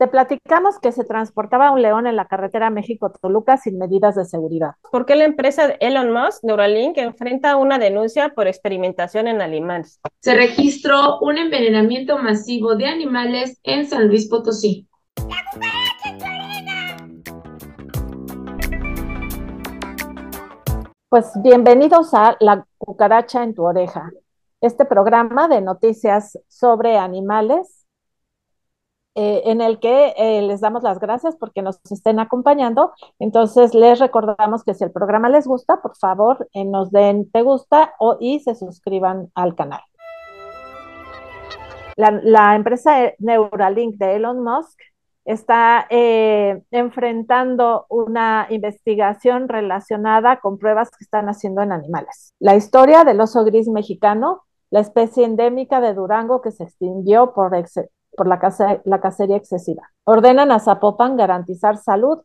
Te platicamos que se transportaba un león en la carretera México-Toluca sin medidas de seguridad. ¿Por qué la empresa Elon Musk, Neuralink, enfrenta una denuncia por experimentación en animales? Se registró un envenenamiento masivo de animales en San Luis Potosí. Pues bienvenidos a La cucaracha en tu oreja, este programa de noticias sobre animales eh, en el que eh, les damos las gracias porque nos estén acompañando. Entonces, les recordamos que si el programa les gusta, por favor, eh, nos den te gusta o, y se suscriban al canal. La, empresa Neuralink de Elon Musk está enfrentando una investigación relacionada con pruebas que están haciendo en animales. La historia del oso gris mexicano, la especie endémica de Durango que se extinguió por, por la, la cacería excesiva. Ordenan a Zapopan garantizar salud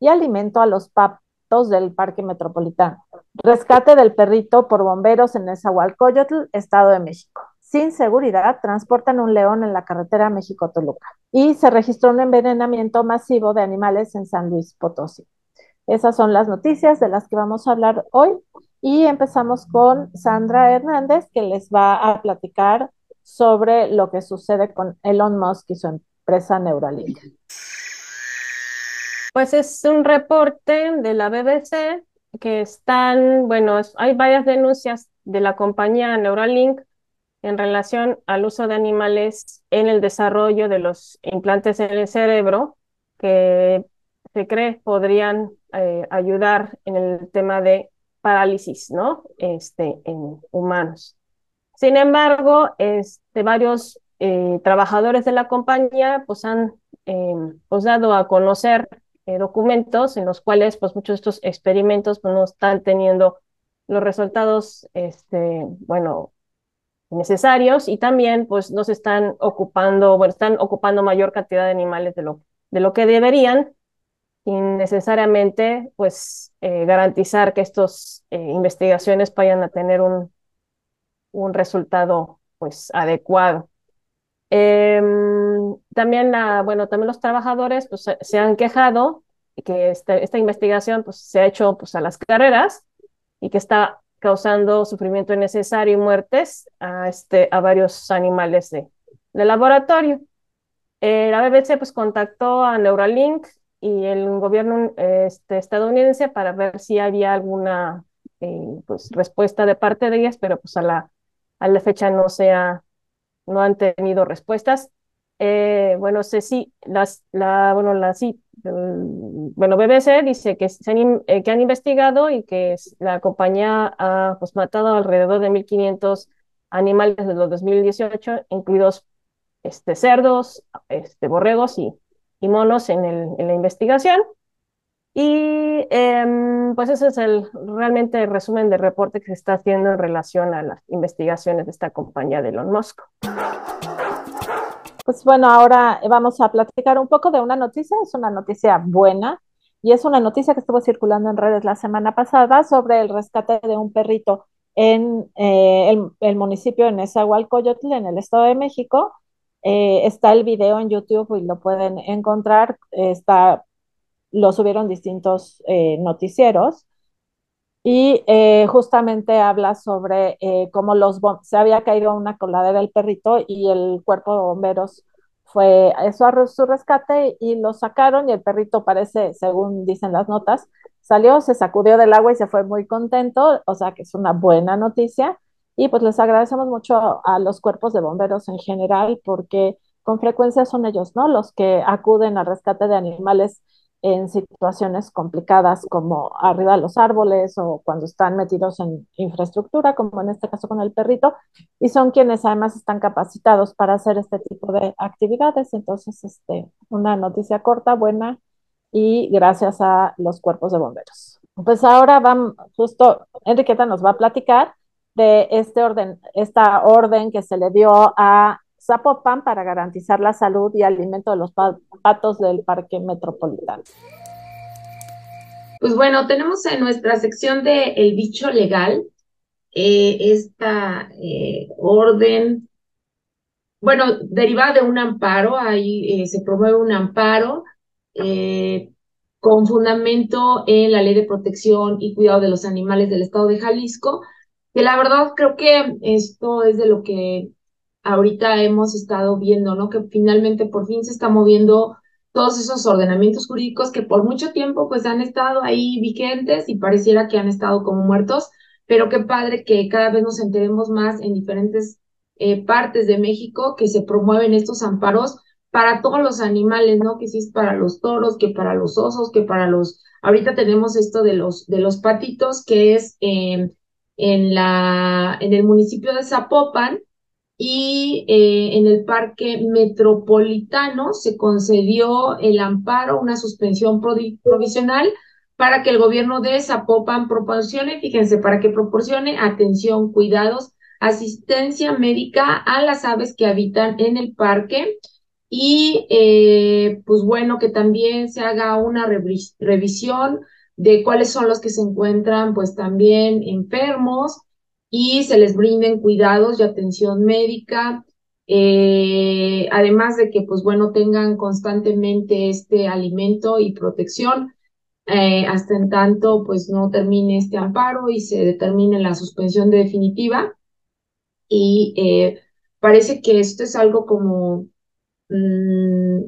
y alimento a los patos del Parque Metropolitano. Rescate del perrito por bomberos en Nezahualcóyotl, Estado de México. Sin seguridad, transportan un león en la carretera México-Toluca. Y se registró un envenenamiento masivo de animales en San Luis Potosí. Esas son las noticias de las que vamos a hablar hoy. Y empezamos con Sandra Hernández, que les va a platicar sobre lo que sucede con Elon Musk y su empresa Neuralink. Pues es un reporte de la BBC que están, bueno, hay varias denuncias de la compañía Neuralink en relación al uso de animales en el desarrollo de los implantes en el cerebro que se cree podrían eh, ayudar en el tema de parálisis, ¿no? Este, en humanos. Sin embargo, este, varios eh, trabajadores de la compañía pues, han em, pues, dado a conocer eh, documentos en los cuales pues, muchos de estos experimentos pues, no están teniendo los resultados este, bueno, necesarios y también pues, no se están ocupando, bueno, están ocupando mayor cantidad de animales de lo, de lo que deberían y necesariamente pues, eh, garantizar que estas investigaciones vayan a tener un un resultado pues adecuado. Em, también, la, bueno, también los trabajadores pues, se han quejado que este, esta investigación pues, se ha hecho pues, a las carreras y que está causando sufrimiento innecesario y muertes a, este, a varios animales de, de laboratorio. Eh, la BBC pues, contactó a Neuralink y el gobierno este, estadounidense para ver si había alguna eh, pues, respuesta de parte de ellas, pero pues a la a la fecha no no han tenido respuestas. Eh, bueno, si las, la, bueno, la, sí, bueno, BBC dice que, se han, eh, que han investigado y que la compañía ha pues, matado alrededor de 1.500 animales desde los 2018, incluidos este, cerdos, este, borregos y, y monos en, el, en la investigación. Y em, pues ese es el realmente el resumen del reporte que se está haciendo en relación a las investigaciones de esta compañía de Elon Musk. Pues bueno, ahora vamos a platicar un poco de una noticia, es una noticia buena y es una noticia que estuvo circulando en redes la semana pasada sobre el rescate de un perrito en eh, el, el, municipio de Nezahualcóyotl, en el Estado de México. Eh, está el video en YouTube y lo pueden encontrar. Está lo subieron distintos eh, noticieros y eh, justamente habla sobre eh, cómo los se había caído una coladera el perrito y el cuerpo de bomberos fue eso a su rescate y lo sacaron y el perrito parece, según dicen las notas, salió, se sacudió del agua y se fue muy contento, o sea que es una buena noticia. Y pues les agradecemos mucho a los cuerpos de bomberos en general porque con frecuencia son ellos, ¿no? Los que acuden al rescate de animales en situaciones complicadas como arriba de los árboles o cuando están metidos en infraestructura, como en este caso con el perrito, y son quienes además están capacitados para hacer este tipo de actividades. Entonces, este, una noticia corta, buena, y gracias a los cuerpos de bomberos. Pues ahora vamos, justo Enriqueta nos va a platicar de este orden, esta orden que se le dio a Zapopan para garantizar la salud y alimento de los patos del Parque Metropolitano. Pues bueno, tenemos en nuestra sección de El bicho legal eh, esta eh, orden bueno, deriva de un amparo, ahí eh, se promueve un amparo con fundamento en la Ley de Protección y Cuidado de los Animales del Estado de Jalisco, que la verdad creo que esto es de lo que ahorita hemos estado viendo, ¿no? Que finalmente por fin se está moviendo todos esos ordenamientos jurídicos que por mucho tiempo pues han estado ahí vigentes y pareciera que han estado como muertos, pero qué padre que cada vez nos enteremos más en diferentes eh, partes de México que se promueven estos amparos para todos los animales, ¿no? Que si es para los toros, que para los osos, que para los... Ahorita tenemos esto de los, de los patitos, que es em, en, la, en el municipio de Zapopan, y eh, en el Parque Metropolitano se concedió el amparo, una suspensión provisional para que el gobierno de Zapopan proporcione, fíjense, para que proporcione atención, cuidados, asistencia médica a las aves que habitan en el parque y eh, pues bueno, que también se haga una revisión de cuáles son los que se encuentran pues también enfermos y se les brinden cuidados y atención médica, eh, además de que, pues bueno, tengan constantemente este alimento y protección, eh, hasta en tanto, pues no termine este amparo y se determine la suspensión definitiva. Y eh, parece que esto es algo como, mm,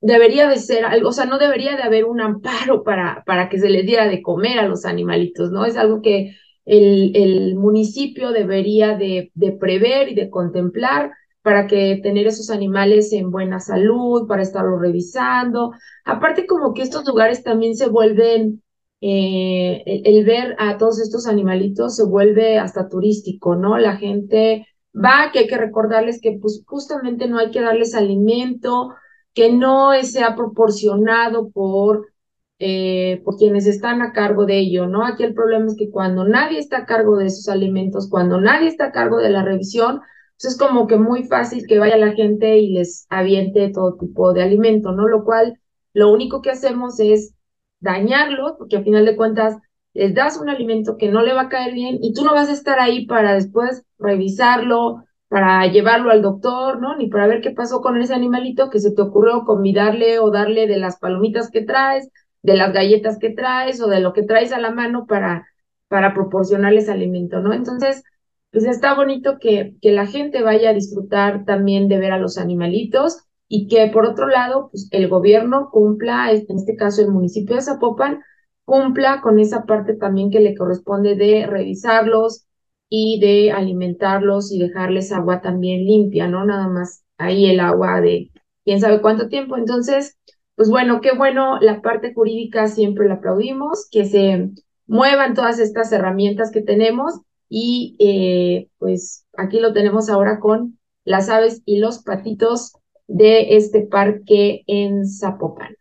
debería de ser algo, o sea, no debería de haber un amparo para, para que se les diera de comer a los animalitos, ¿no? Es algo que el, municipio debería de, prever y de contemplar para que tener esos animales en buena salud, para estarlos revisando. Aparte como que estos lugares también se vuelven, eh, el, ver a todos estos animalitos se vuelve hasta turístico, ¿no? La gente va, que hay que recordarles que pues justamente no hay que darles alimento, que no sea proporcionado por eh, por quienes están a cargo de ello, ¿no? Aquí el problema es que cuando nadie está a cargo de esos alimentos, cuando nadie está a cargo de la revisión, pues es como que muy fácil que vaya la gente y les aviente todo tipo de alimento, ¿no? Lo cual lo único que hacemos es dañarlos, porque al final de cuentas les das un alimento que no le va a caer bien y tú no vas a estar ahí para después revisarlo, para llevarlo al doctor, ¿no? Ni para ver qué pasó con ese animalito que se te ocurrió convidarle o darle de las palomitas que traes de las galletas que traes o de lo que traes a la mano para, para proporcionarles alimento, ¿no? Entonces, pues está bonito que, que la gente vaya a disfrutar también de ver a los animalitos y que por otro lado, pues el gobierno cumpla, en este caso el municipio de Zapopan, cumpla con esa parte también que le corresponde de revisarlos y de alimentarlos y dejarles agua también limpia, ¿no? Nada más ahí el agua de quién sabe cuánto tiempo. Entonces, pues bueno, qué bueno, la parte jurídica siempre la aplaudimos, que se muevan todas estas herramientas que tenemos y eh, pues aquí lo tenemos ahora con las aves y los patitos de este parque en Zapopan.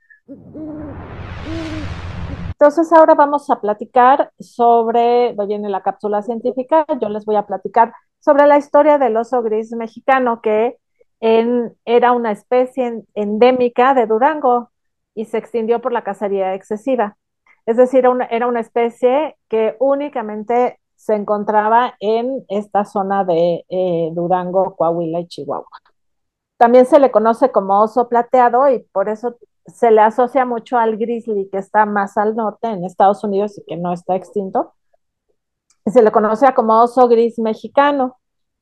Entonces ahora vamos a platicar sobre, viene la cápsula científica, yo les voy a platicar sobre la historia del oso gris mexicano que era una especie endémica de Durango y se extinguió por la cacería excesiva. Es decir, era una, especie que únicamente se encontraba en esta zona de eh, Durango, Coahuila y Chihuahua. También se le conoce como oso plateado y por eso se le asocia mucho al grizzly que está más al norte en Estados Unidos y que no está extinto. Se le conoce como oso gris mexicano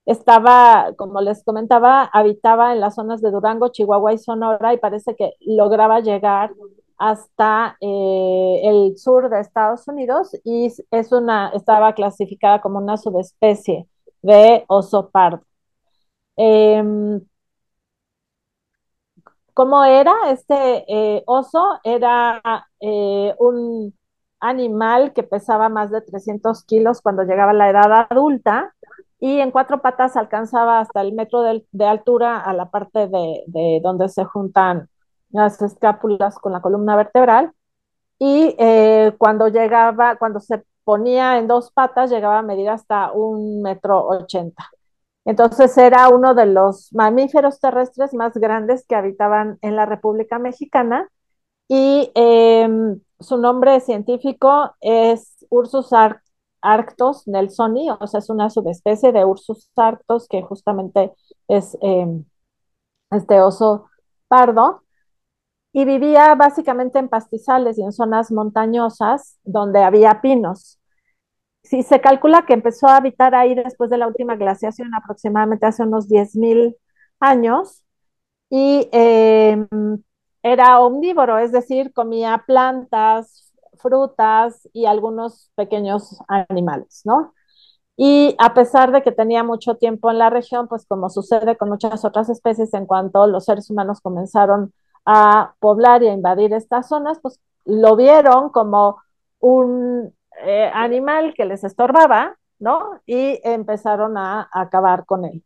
estaba, como les comentaba, habitaba en las zonas de Durango, Chihuahua y Sonora y parece que lograba llegar hasta eh, el sur de Estados Unidos y es una, estaba clasificada como una subespecie de oso pardo. Em, ¿Cómo era este eh, oso? Era eh, un animal que pesaba más de 300 kilos cuando llegaba a la edad adulta y en cuatro patas alcanzaba hasta el metro de, altura a la parte de, donde se juntan las escápulas con la columna vertebral. Y eh, cuando llegaba, cuando se ponía en dos patas, llegaba a medir hasta un metro ochenta. Entonces era uno de los mamíferos terrestres más grandes que habitaban en la República Mexicana y em, su nombre científico es Ursus arctos arctos nelsoni, o sea, es una subespecie de Ursus arctos que justamente es em, este oso pardo, y vivía básicamente en pastizales y en zonas montañosas donde había pinos. Sí, se calcula que empezó a habitar ahí después de la última glaciación, aproximadamente hace unos 10.000 años, y eh, era omnívoro, es decir, comía plantas, frutas y algunos pequeños animales, ¿no? Y a pesar de que tenía mucho tiempo en la región, pues como sucede con muchas otras especies, en cuanto los seres humanos comenzaron a poblar y a invadir estas zonas, pues lo vieron como un eh, animal que les estorbaba, ¿no? Y empezaron a, acabar con él.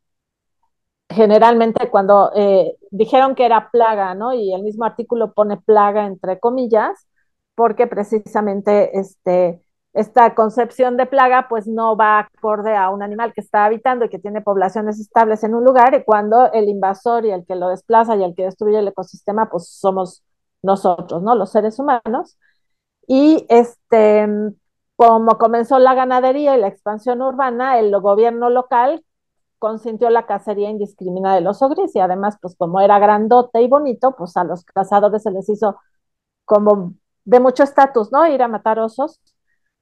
Generalmente cuando eh, dijeron que era plaga, ¿no? Y el mismo artículo pone plaga entre comillas, porque precisamente este, esta concepción de plaga pues no va acorde a un animal que está habitando y que tiene poblaciones estables en un lugar y cuando el invasor y el que lo desplaza y el que destruye el ecosistema pues somos nosotros, ¿no? Los seres humanos. Y este, como comenzó la ganadería y la expansión urbana, el gobierno local consintió la cacería indiscriminada del oso gris y además pues como era grandote y bonito, pues a los cazadores se les hizo como de mucho estatus, ¿no? Ir a matar osos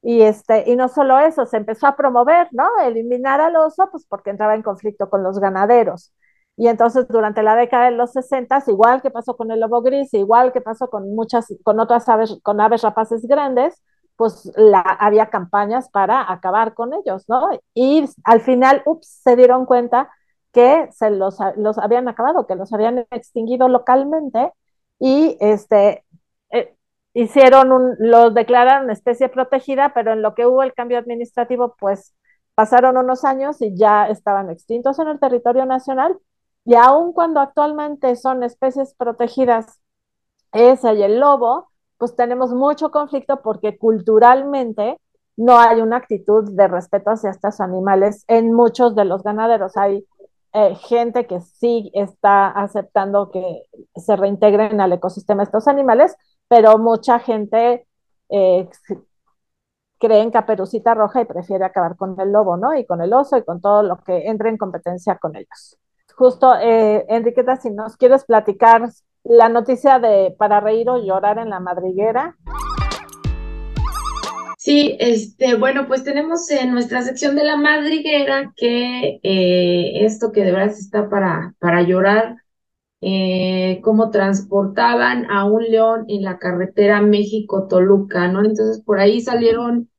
y, este, y no solo eso, se empezó a promover, ¿no? Eliminar al oso, pues porque entraba en conflicto con los ganaderos. Y entonces durante la década de los 60, igual que pasó con el lobo gris, igual que pasó con muchas, con otras aves, con aves rapaces grandes, pues había campañas para acabar con ellos, ¿no? Y al final, ups, se dieron cuenta que se los, los habían acabado, que los habían extinguido localmente y este, hicieron un, los declararon especie protegida, pero en lo que hubo el cambio administrativo, pues pasaron unos años y ya estaban extintos en el territorio nacional. Y aun cuando actualmente son especies protegidas, esa y el lobo, pues tenemos mucho conflicto porque culturalmente no hay una actitud de respeto hacia estos animales en muchos de los ganaderos. Hay eh, gente que sí está aceptando que se reintegren al ecosistema estos animales, pero mucha gente eh, cree en Caperucita Roja y prefiere acabar con el lobo, ¿no? Y con el oso y con todo lo que entre en competencia con ellos. Justo, eh, Enriqueta, si nos quieres platicar la noticia de para reír o llorar en la madriguera. Sí, este, bueno, pues tenemos en nuestra sección de la madriguera que eh, esto que de verdad está para, para llorar, eh, cómo transportaban a un león en la carretera México-Toluca, ¿no? Entonces por ahí salieron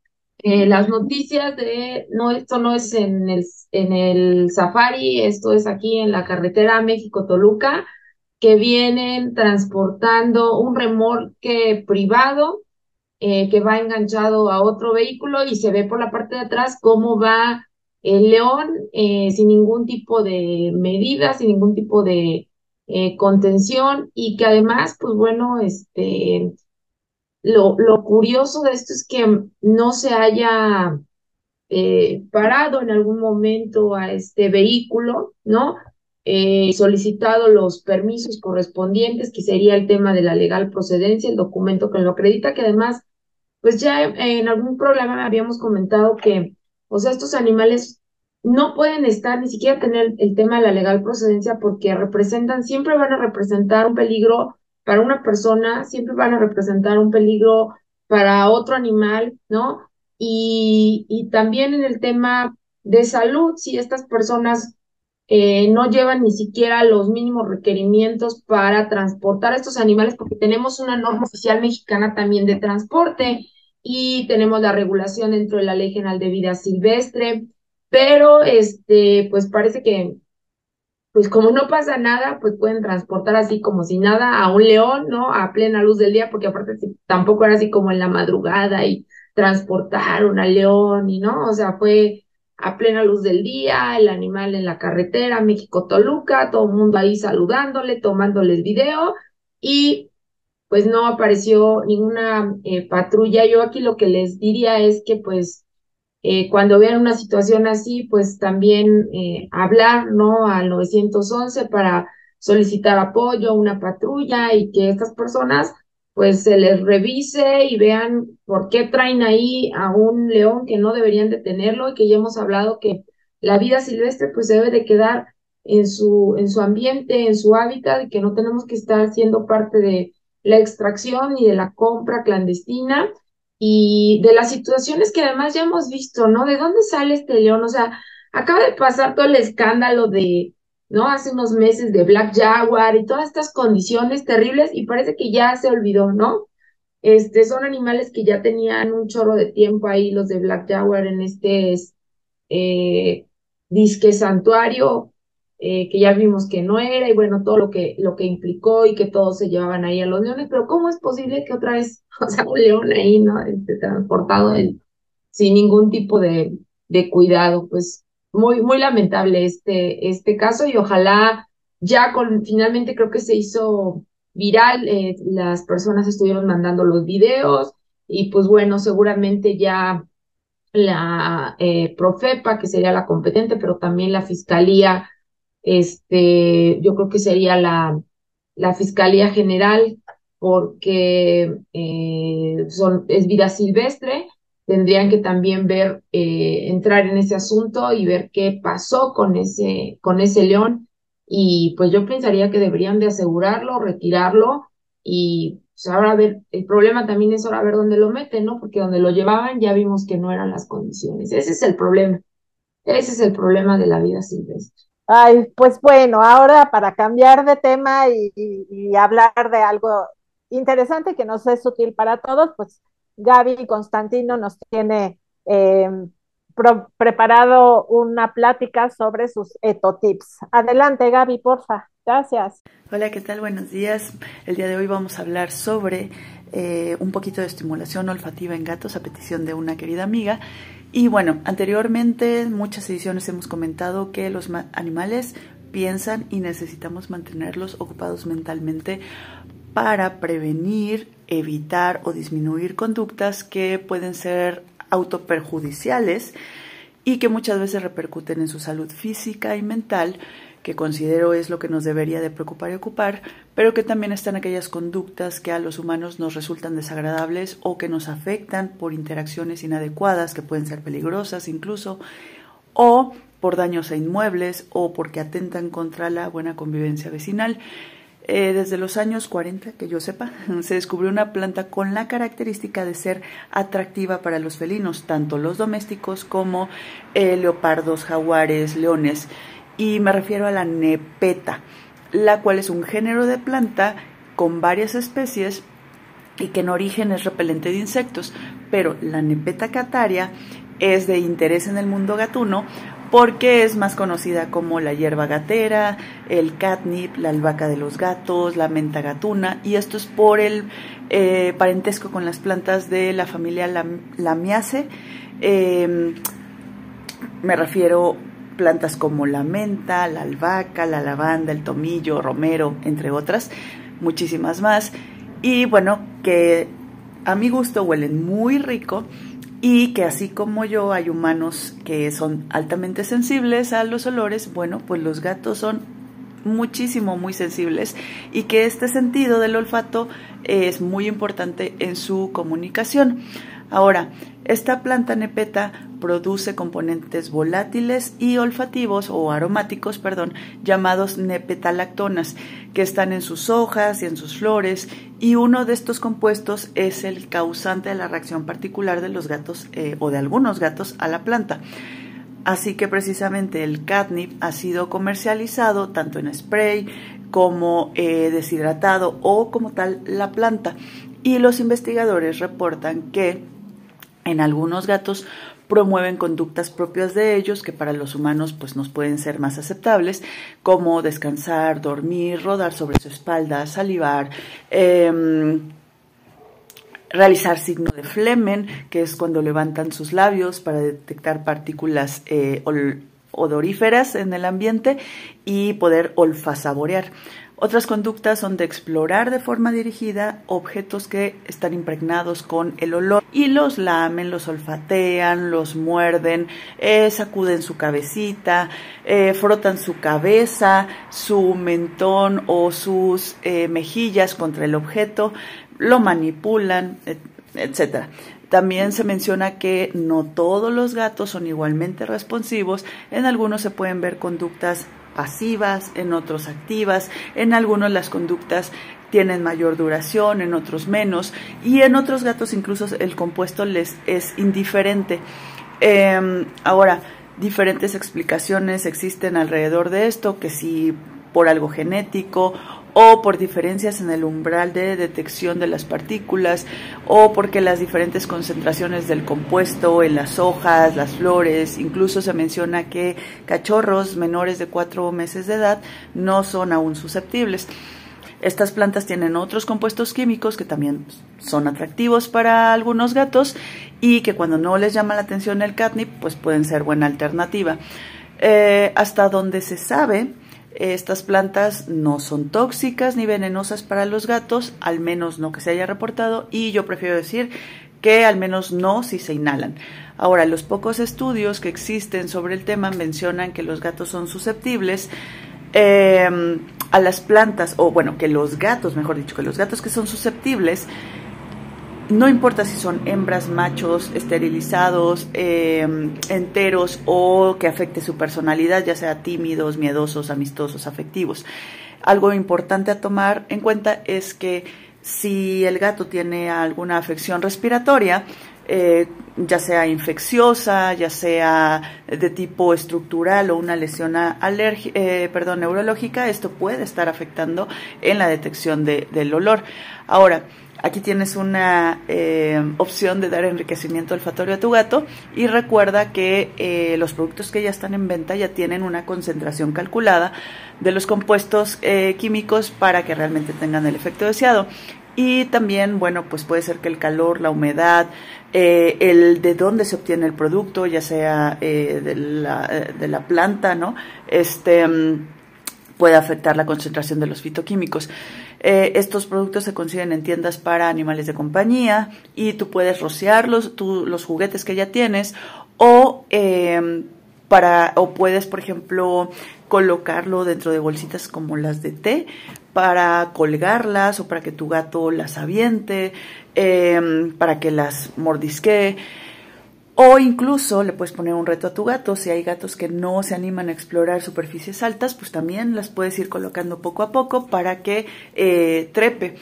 eh, las noticias de, no, esto no es en el, en el safari, esto es aquí en la carretera México-Toluca, que vienen transportando un remolque privado eh, que va enganchado a otro vehículo y se ve por la parte de atrás cómo va el león sin ningún tipo de medida, sin ningún tipo de eh, contención y que además, pues bueno, este, lo, lo curioso de esto es que no se haya eh, parado en algún momento a este vehículo, ¿no? Eh, solicitado los permisos correspondientes, que sería el tema de la legal procedencia, el documento que lo acredita, que además, pues ya en algún programa habíamos comentado que, o sea, estos animales no pueden estar ni siquiera tener el tema de la legal procedencia porque representan, siempre van a representar un peligro para una persona, siempre van a representar un peligro para otro animal, ¿no? Y, y también en el tema de salud, si estas personas eh, no llevan ni siquiera los mínimos requerimientos para transportar estos animales, porque tenemos una norma oficial mexicana también de transporte y tenemos la regulación dentro de la Ley General de Vida Silvestre, pero este, pues parece que, pues como no pasa nada, pues pueden transportar así como si nada a un león, ¿no? A plena luz del día, porque aparte tampoco era así como en la madrugada y transportaron al león y no, o sea, fue a plena luz del día, el animal en la carretera, México-Toluca, todo el mundo ahí saludándole, tomándoles video y pues no apareció ninguna eh, patrulla. Yo aquí lo que les diría es que pues eh, cuando vean una situación así, pues también eh, hablar, ¿no? Al 911 para solicitar apoyo, una patrulla y que estas personas pues se les revise y vean por qué traen ahí a un león que no deberían de tenerlo y que ya hemos hablado que la vida silvestre pues debe de quedar en su, en su ambiente, en su hábitat, y que no tenemos que estar siendo parte de la extracción y de la compra clandestina y de las situaciones que además ya hemos visto, ¿no? ¿De dónde sale este león? O sea, acaba de pasar todo el escándalo de, ¿no? Hace unos meses de Black Jaguar y todas estas condiciones terribles y parece que ya se olvidó, ¿no? Este, son animales que ya tenían un chorro de tiempo ahí, los de Black Jaguar, en este eh, disque santuario, eh, que ya vimos que no era, y bueno, todo lo que, lo que implicó y que todos se llevaban ahí a los leones, pero ¿cómo es posible que otra vez, o sea, un león ahí, ¿no? Este, transportado sin ningún tipo de, de cuidado, pues muy, muy lamentable este, este caso y ojalá ya con, finalmente creo que se hizo viral, eh, las personas estuvieron mandando los videos y pues bueno, seguramente ya la eh, Profepa, que sería la competente, pero también la Fiscalía, este, yo creo que sería la, la Fiscalía General, porque eh, son, es vida silvestre, tendrían que también ver, eh, entrar en ese asunto y ver qué pasó con ese, con ese león y pues yo pensaría que deberían de asegurarlo, retirarlo y pues ahora ver, el problema también es ahora ver dónde lo meten, ¿no? Porque donde lo llevaban ya vimos que no eran las condiciones. Ese es el problema. Ese es el problema de la vida silvestre. Ay, pues bueno, ahora para cambiar de tema y, hablar de algo interesante que nos es útil para todos, pues Gaby Constantino nos tiene eh, preparado una plática sobre sus etotips. Adelante, Gaby, porfa. Gracias. Hola, ¿qué tal? Buenos días. El día de hoy vamos a hablar sobre eh, un poquito de estimulación olfativa en gatos a petición de una querida amiga. Y bueno, anteriormente en muchas ediciones hemos comentado que los animales piensan y necesitamos mantenerlos ocupados mentalmente para prevenir, evitar o disminuir conductas que pueden ser autoperjudiciales y que muchas veces repercuten en su salud física y mental, que considero es lo que nos debería de preocupar y ocupar, pero que también están aquellas conductas que a los humanos nos resultan desagradables o que nos afectan por interacciones inadecuadas, que pueden ser peligrosas incluso, o por daños a inmuebles o porque atentan contra la buena convivencia vecinal. Eh, desde los años 40, que yo sepa, se descubrió una planta con la característica de ser atractiva para los felinos, tanto los domésticos como eh, leopardos, jaguares, leones. Y me refiero a la nepeta, la cual es un género de planta con varias especies y que en origen es repelente de insectos, pero la nepeta cataria es de interés en el mundo gatuno porque es más conocida como la hierba gatera, el catnip, la albahaca de los gatos, la menta gatuna, y esto es por el eh, parentesco con las plantas de la familia Lamiaceae. Em, me refiero plantas como la menta, la albahaca, la lavanda, el tomillo, romero, entre otras, muchísimas más. Y bueno, que a mi gusto huelen muy rico y que así como yo hay humanos que son altamente sensibles a los olores, bueno, pues los gatos son muchísimo, muy sensibles y que este sentido del olfato es muy importante en su comunicación. Ahora, esta planta nepeta produce componentes volátiles y olfativos o aromáticos, perdón, llamados nepetalactonas, que están en sus hojas y en sus flores, y uno de estos compuestos es el causante de la reacción particular de los gatos eh, o de algunos gatos a la planta. Así que precisamente el catnip ha sido comercializado tanto en spray como eh, deshidratado o como tal la planta. Y los investigadores reportan que en algunos gatos promueven conductas propias de ellos que para los humanos pues nos pueden ser más aceptables como descansar, dormir, rodar sobre su espalda, salivar, em, realizar signo de flemen, que es cuando levantan sus labios para detectar partículas eh, odoríferas en el ambiente y poder olfasaborear. Otras conductas son de explorar de forma dirigida objetos que están impregnados con el olor y los lamen, los olfatean, los muerden, eh, sacuden su cabecita, eh, frotan su cabeza, su mentón o sus eh, mejillas contra el objeto, lo manipulan, etc. También se menciona que no todos los gatos son igualmente responsivos, en algunos se pueden ver conductas pasivas, en otros activas, en algunos las conductas tienen mayor duración, en otros menos, y en otros gatos incluso el compuesto les es indiferente. Em, ahora, diferentes explicaciones existen alrededor de esto, que si por algo genético o por diferencias en el umbral de detección de las partículas o porque las diferentes concentraciones del compuesto en las hojas, las flores, incluso se menciona que cachorros menores de cuatro meses de edad no son aún susceptibles. Estas plantas tienen otros compuestos químicos que también son atractivos para algunos gatos y que cuando no les llama la atención el catnip, pues pueden ser buena alternativa. Eh, hasta donde se sabe, estas plantas no son tóxicas ni venenosas para los gatos, al menos no que se haya reportado, y yo prefiero decir que al menos no si se inhalan. Ahora, los pocos estudios que existen sobre el tema mencionan que los gatos son susceptibles em, a las plantas, o bueno, que los gatos, mejor dicho, que los gatos que son susceptibles no importa si son hembras, machos, esterilizados, em, enteros o que afecte su personalidad, ya sea tímidos, miedosos, amistosos, afectivos. Algo importante a tomar en cuenta es que si el gato tiene alguna afección respiratoria, eh, ya sea infecciosa, ya sea de tipo estructural o una lesión eh, perdón, neurológica, esto puede estar afectando en la detección del olor. Ahora, Aquí tienes una eh, opción de dar enriquecimiento olfatorio a tu gato y recuerda que eh, los productos que ya están en venta ya tienen una concentración calculada de los compuestos eh, químicos para que realmente tengan el efecto deseado. Y también, bueno, pues puede ser que el calor, la humedad, el de dónde se obtiene el producto, ya sea de la, de, la, planta, ¿no? Este mm, puede afectar la concentración de los fitoquímicos. Eh, estos productos se consiguen en tiendas para animales de compañía y tú puedes rociarlos, los juguetes que ya tienes o em, para o puedes, por ejemplo, colocarlo dentro de bolsitas como las de té para colgarlas o para que tu gato las aviente, em, para que las mordisquee. O incluso le puedes poner un reto a tu gato. Si hay gatos que no se animan a explorar superficies altas, pues también las puedes ir colocando poco a poco para que eh, trepe.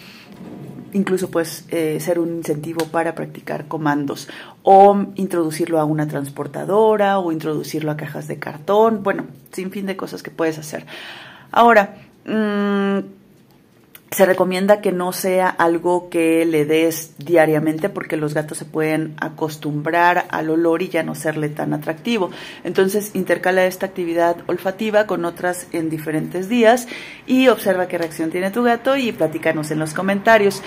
Incluso puedes eh, ser un incentivo para practicar comandos o introducirlo a una transportadora o introducirlo a cajas de cartón. Bueno, sin fin de cosas que puedes hacer. Ahora, mmm, se recomienda que no sea algo que le des diariamente porque los gatos se pueden acostumbrar al olor y ya no serle tan atractivo. Entonces intercala esta actividad olfativa con otras en diferentes días y observa qué reacción tiene tu gato y platícanos en los comentarios.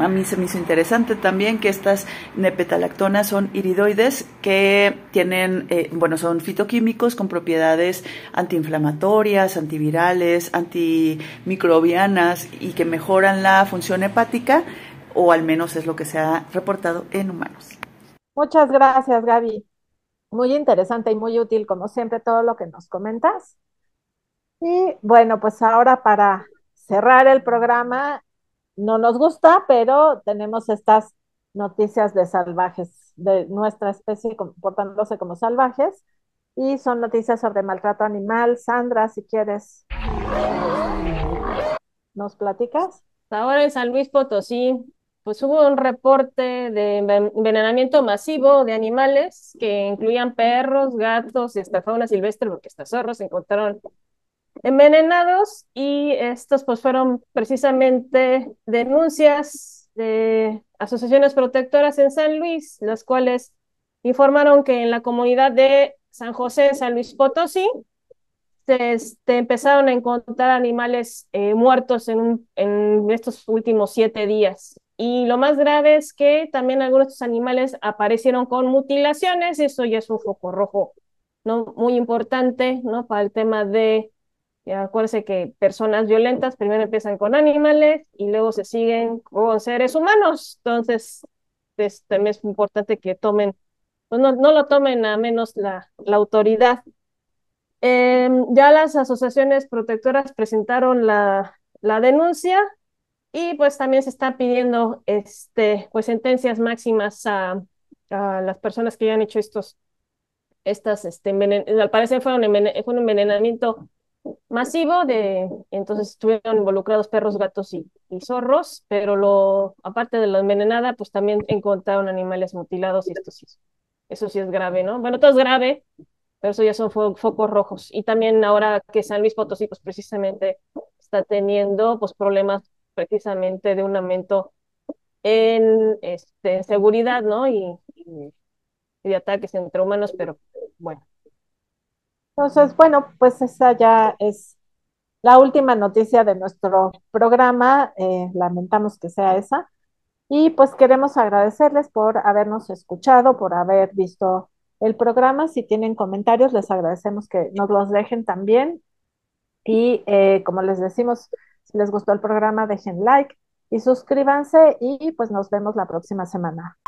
A mí se me hizo interesante también que estas nepetalactonas son iridoides que tienen, eh, bueno, son fitoquímicos con propiedades antiinflamatorias, antivirales, antimicrobianas y que mejoran la función hepática, o al menos es lo que se ha reportado en humanos. Muchas gracias, Gaby. Muy interesante y muy útil, como siempre, todo lo que nos comentas. Y bueno, pues ahora para cerrar el programa, no nos gusta, pero tenemos estas noticias de salvajes, de nuestra especie comportándose como salvajes, y son noticias sobre maltrato animal. Sandra, si quieres ¿Nos platicas? Ahora en San Luis Potosí, pues hubo un reporte de envenenamiento masivo de animales que incluían perros, gatos y hasta fauna silvestre, porque hasta zorros se encontraron envenenados y estos pues fueron precisamente denuncias de asociaciones protectoras en San Luis, las cuales informaron que en la comunidad de San José, San Luis Potosí, este, empezaron a encontrar animales eh, muertos en, en estos últimos siete días. Y lo más grave es que también algunos de estos animales aparecieron con mutilaciones, eso ya es un foco rojo, ¿no? Muy importante, ¿no? Para el tema de, acuérdense que personas violentas primero empiezan con animales y luego se siguen con seres humanos. Entonces, también es importante que tomen, pues no, no lo tomen a menos la, la autoridad Em, ya las asociaciones protectoras presentaron la, la, denuncia y pues también se está pidiendo este, pues sentencias máximas a, a las personas que ya han hecho estos, estas, este, al parecer fue un, fue un envenenamiento masivo de, entonces estuvieron involucrados perros, gatos y, y, zorros, pero lo, aparte de la envenenada, pues también encontraron animales mutilados y esto sí, eso sí es grave, ¿no? Bueno, todo es grave, pero eso ya son fo focos rojos. Y también ahora que San Luis Potosí, pues precisamente está teniendo pues problemas precisamente de un aumento en este, seguridad, ¿no? Y de ataques entre humanos, pero bueno. Entonces, bueno, pues esa ya es la última noticia de nuestro programa. Eh, lamentamos que sea esa. Y pues queremos agradecerles por habernos escuchado, por haber visto el programa. Si tienen comentarios, les agradecemos que nos los dejen también. Y eh, como les decimos, si les gustó el programa, dejen like y suscríbanse y pues nos vemos la próxima semana.